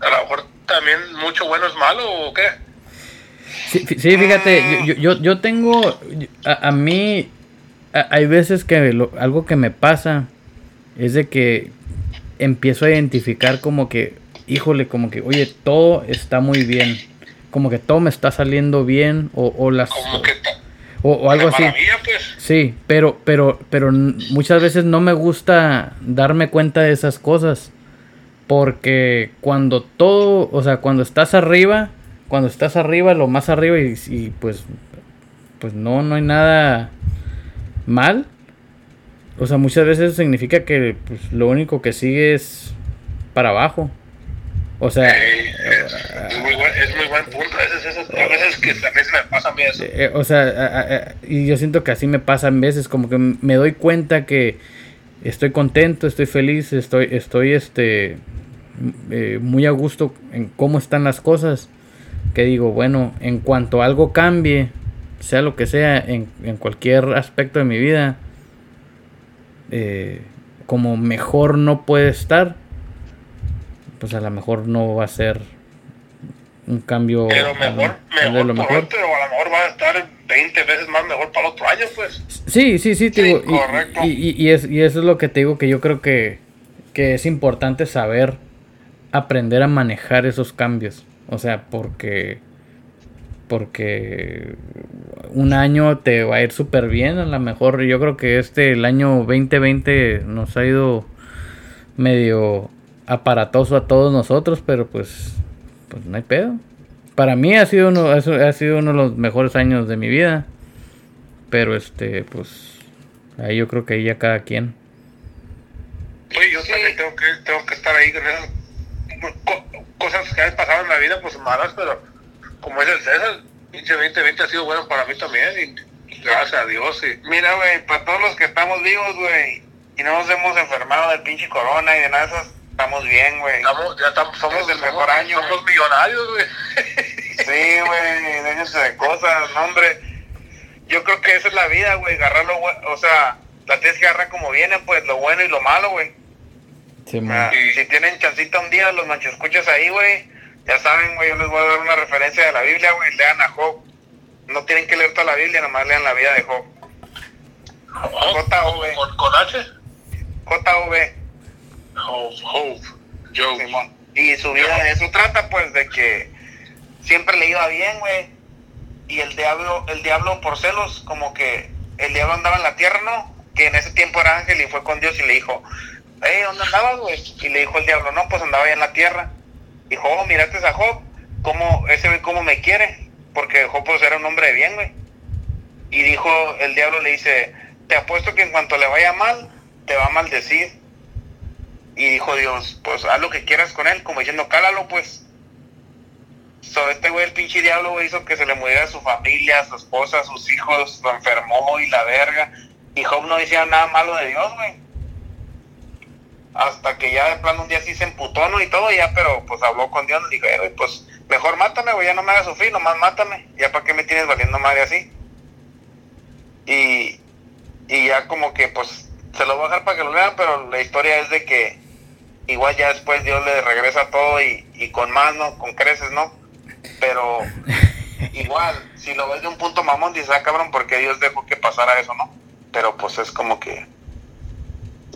a lo mejor también mucho bueno es malo o qué. Sí, sí fíjate, yo, yo, yo tengo, a, a mí hay veces que algo que me pasa es de que empiezo a identificar como que, híjole, como que, oye, todo está muy bien. Como que todo me está saliendo bien o, o las... o, algo así. Pues. Sí, pero, pero, pero muchas veces no me gusta darme cuenta de esas cosas. Porque cuando todo, o sea, cuando estás arriba, cuando estás arriba, lo más arriba y, y pues, pues no, no hay nada mal, o sea, muchas veces significa que pues, lo único que sigue es para abajo. O sea, es, muy buen, punto. A veces, que a veces me pasa a mí eso. Eh, o sea, y yo siento que así me pasa a veces, como que me doy cuenta que estoy contento, estoy feliz, estoy, estoy este, eh, muy a gusto en cómo están las cosas. Que digo, bueno, en cuanto algo cambie, sea lo que sea, en, cualquier aspecto de mi vida, eh, como mejor no puede estar, pues a lo mejor no va a ser un cambio. Pero mejor, mejor, lo mejor. pero a lo mejor va a estar 20 veces más mejor para el otro año, pues. Sí, sí, sí, digo, y, y, y, es, y eso es lo que te digo que yo creo que, que es importante saber aprender a manejar esos cambios. O sea, porque porque un año te va a ir súper bien, a lo mejor yo creo que este, el año 2020 nos ha ido medio aparatoso a todos nosotros, pero pues, pues no hay pedo. Para mí ha sido uno, ha sido uno de los mejores años de mi vida, pero este, pues, ahí yo creo que ahí ya cada quien. Oye, yo también tengo que, tengo que estar ahí con esas cosas que han pasado en la vida, pues malas, pero como es el César, pinche 2020 ha sido bueno para mí también. Y gracias a Dios. Y... Mira, güey, para todos los que estamos vivos, güey, y no nos hemos enfermado del pinche corona y de nada de esas, estamos bien, güey. Estamos, ya estamos, somos el mejor año. Somos millonarios, güey. Sí, güey, déjense de cosas, no, hombre. Yo creo que esa es la vida, güey, agarrarlo, o sea, la tienes que agarrar como viene, pues, lo bueno y lo malo, güey. Sí, Ah, si tienen chancita un día, los manchescuchas ahí, güey, ya saben, güey, yo les voy a dar una referencia de la Biblia, güey, lean a Job. No tienen que leer toda la Biblia, nomás lean la vida de Job. J.O.V. ¿Con, con H? J.O.V. Hope, Hope, Joe. Simón. Y su vida de eso trata, pues, de que siempre le iba bien, güey. Y el diablo, el diablo por celos, como que el diablo andaba en la tierra, ¿no? Que en ese tiempo era ángel y fue con Dios y le dijo, hey, ¿dónde andabas, güey? Y le dijo el diablo, no, pues andaba allá en la tierra. Dijo, oh, miraste a Job, cómo, ese güey cómo me quiere, porque Job pues era un hombre de bien, güey. Y dijo, el diablo le dice, te apuesto que en cuanto le vaya mal, te va a maldecir. Y dijo Dios, pues haz lo que quieras con él, como diciendo, cálalo, pues. So, este güey, el pinche diablo, güey, hizo que se le muriera su familia, su esposa, sus hijos, lo enfermó y la verga. Y Job no decía nada malo de Dios, güey. Hasta que ya de plano un día sí se emputó, ¿no? Y todo, ya, pero pues habló con Dios y dijo, eh, pues mejor mátame, güey, ya no me hagas sufrir, nomás mátame. Ya para qué me tienes valiendo madre así. Y, y ya como que, pues, se lo voy a dejar para que lo lean, pero la historia es de que igual ya después Dios le regresa todo y, y con más, ¿no? Con creces, ¿no? Pero igual, si lo ves de un punto mamón, dices, ah, cabrón, porque Dios dejó que pasara eso, ¿no? Pero pues es como que...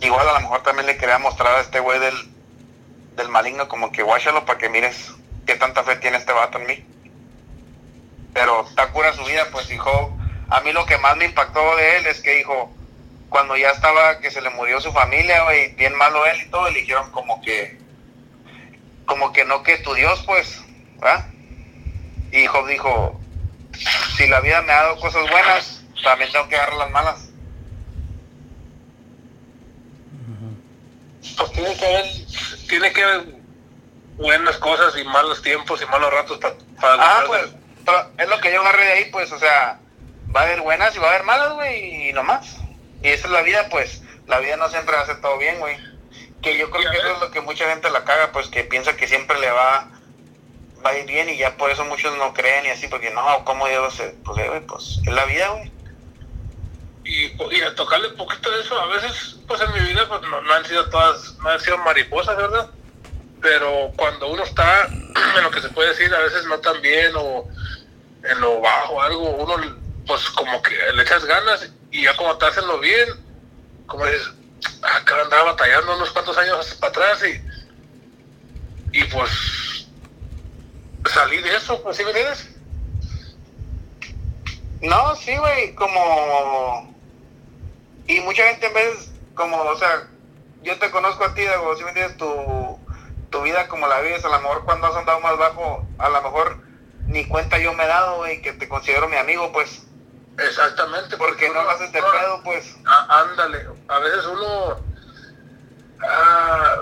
Igual a lo mejor también le quería mostrar a este güey del, del maligno como que guáchalo para que mires qué tanta fe tiene este vato en mí. Pero está cura su vida, pues hijo. A mí lo que más me impactó de él es que dijo, cuando ya estaba que se le murió su familia, güey, bien malo él y todo, le dijeron como que, como que no que tu Dios, pues, ¿verdad? Y Job dijo, si la vida me ha dado cosas buenas, también tengo que agarrar las malas. Pues tiene que haber, tiene que haber buenas cosas y malos tiempos y malos ratos para... Ah, pues, es lo que yo agarré de ahí, pues, o sea, va a haber buenas y va a haber malas, güey, y nomás. Y esa es la vida, pues, la vida no siempre hace todo bien, güey. Que yo creo que eso es lo que mucha gente la caga, pues, que piensa que siempre le va, va a ir bien y ya por eso muchos no creen y así, porque no, ¿cómo Dios? Pues, güey, pues, es la vida, güey. Y, y a tocarle un poquito de eso, a veces, pues en mi vida, pues no, han sido todas, no han sido mariposas, ¿verdad? Pero cuando uno está en lo que se puede decir, a veces no tan bien o en lo bajo, algo, uno, pues como que le echas ganas y ya como te hacen lo bien, como dices, acá andaba batallando unos cuantos años para atrás y, y pues salí de eso, pues, ¿sí me entiendes? No, sí, güey, como... Y mucha gente en vez, como, o sea, yo te conozco a ti, Dago, si me entiendes, tu, tu vida como la vives, a lo mejor cuando has andado más bajo, a lo mejor ni cuenta yo me he dado, güey, que te considero mi amigo, pues. Exactamente. Porque no lo haces de pedo, pues. Ah, ándale, a veces uno... ah,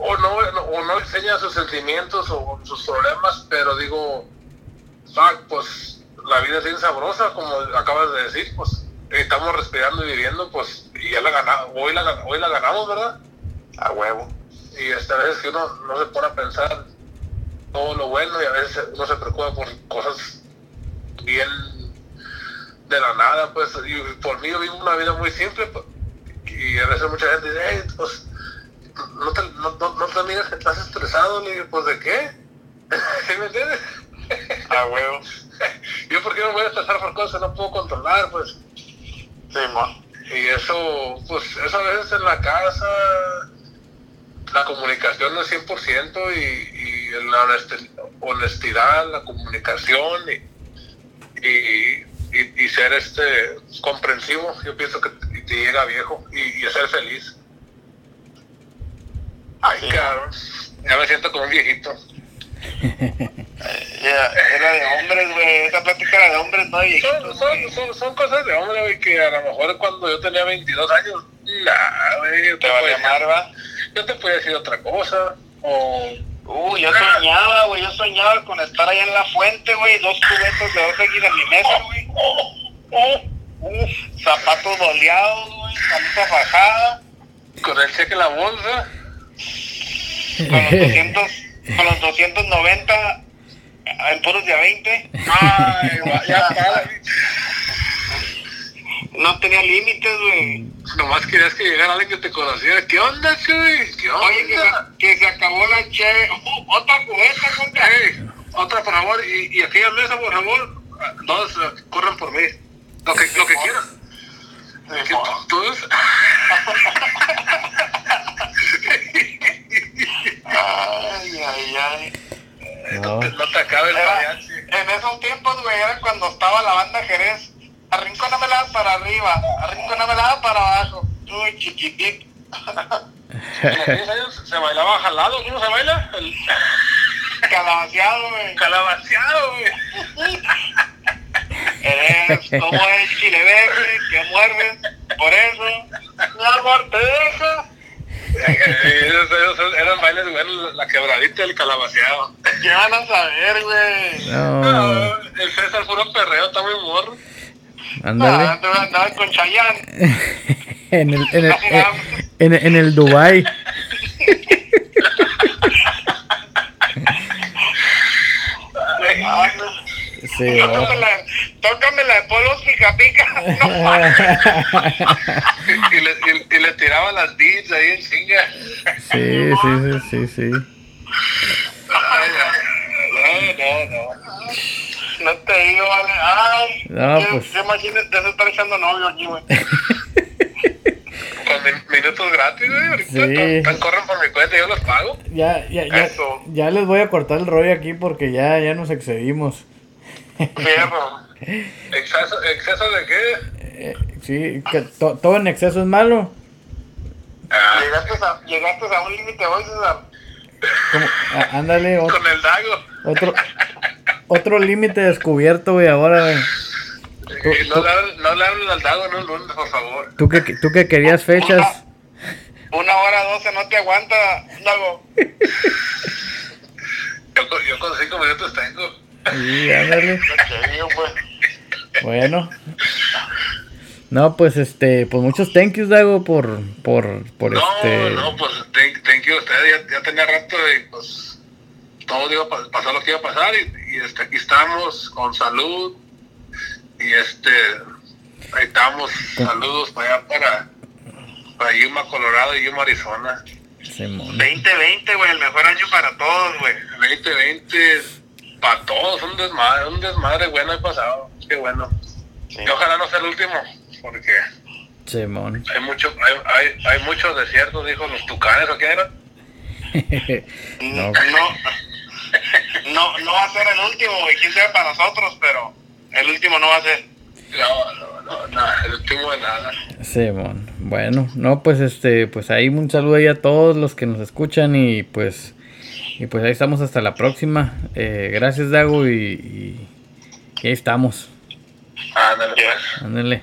o no, o no enseña sus sentimientos o sus problemas, pero digo, fuck, pues la vida es bien sabrosa, como acabas de decir, pues estamos respirando y viviendo, pues, y ya la ganamos, hoy la, hoy la ganamos, ¿verdad? A huevo. Y hasta a veces que uno no se pone a pensar todo lo bueno y a veces uno se preocupa por cosas bien de la nada, pues, y por mí yo vivo una vida muy simple, pues, y a veces mucha gente dice, hey, pues, no te, no, no, no te mires que estás estresado, le digo, pues, ¿de qué? ¿Sí me entiendes? A huevo. Yo, ¿por qué me voy a estresar por cosas que no puedo controlar, pues? Sí, mon. Y eso, pues, eso a veces en la casa, la comunicación no es 100% y, y la honesti- honestidad, la comunicación y, y, y, y ser este comprensivo, yo pienso que te, te llega viejo y, y ser feliz. Ay, Sí. cabrón, ya me siento como un viejito. Era de hombres, güey. Esa plática era de hombres, no de Son, son, son, son cosas de hombre, güey, que a lo mejor cuando yo tenía 22 años, nah, güey, yo Te te vale podía amar, va. yo te podía decir otra cosa, o Uy, yo soñaba, güey, yo soñaba con estar allá en la fuente, güey, dos cubetos de dos en mi mesa, güey. zapatos boleados, güey, camisa fajada. Con el cheque en la bolsa. Con los 200, con los 290 en puros de a 20. Ay, ya. No tenía límites, güey. Nomás querías que llegara alguien que te conociera. ¿Qué onda, güey? ¿Qué onda? Oye, que se, que se acabó la cheve. otra cubeta, contra. otra, por favor. Y, y aquella mesa, por favor. Dos, corran por mí. Lo que, lo que quieran. ¿Qué tontos? ay, ay, ay. No, no te acabes el En esos tiempos, güey, era cuando estaba la banda Jerez Arrinconamela para arriba, arrinconamela para abajo. Uy, chiquitito. se bailaba jalado, ¿cómo se baila? El... Calabaceado, güey. Calabaceado, güey. Eres como el chile verde que muerde, por eso la muerte deja. esos, eran bailes, güey, la quebradita del calabaceado. ¿Qué van a saber, güey? No. El César puro perreo, está muy morro. Ah, andaba con Chayanne. en el, en el, en, en, el Dubai. Sí, tócame, la, de polvos pica pica. y, le, y, y, le tiraba las beats ahí en chinga. Sí, sí, sí, sí, sí. No, no, no. No te digo, vale. Ay, no, pues. Imagínate, te estar echando novio aquí, güey. Con minutos gratis, güey. Ahorita sí. corren por mi cuenta, yo los pago. Ya, ya, ya. Ya les voy a cortar el rollo aquí porque ya, ya nos excedimos. Fierro. ¿Exceso, ¿Exceso de qué? Eh, sí, que to, todo en exceso es malo. Ah. Llegaste, a, llegaste a un límite hoy, César. Ah, ándale. Con el dago. Otro, otro límite descubierto, güey, ahora, güey. no, le, hables al dago, no, no, por favor. ¿Tú que, tú que querías fechas? Una, hora doce no te aguanta, dago. yo, yo con cinco minutos tengo. Sí, ándale. Bueno. No, pues este, pues muchos thank yous, Dago, por, por, por no, este. No, pues thank, thank you a ustedes, ya, ya tenía rato y pues todo iba a pasar lo que iba a pasar y, y este, aquí estamos con salud y este ahí estamos saludos para allá para para Yuma Colorado y Yuma Arizona. 2020 güey el mejor año para todos güey. 2020 para todos un desmadre un desmadre bueno el pasado qué bueno. Y ojalá no sea el último porque Simón. hay mucho hay, hay, hay muchos desiertos dijo los tucanes o qué eran no, no no, no va a ser el último, y quién sabe para nosotros, pero el último no va a ser. No, no, no, no el último de nada. Sí, bueno, no, pues este, pues ahí un saludo ahí a todos los que nos escuchan y pues, y pues ahí estamos hasta la próxima. Eh, gracias, Dago, y, y, ahí estamos. Ándale, pues. Ándale.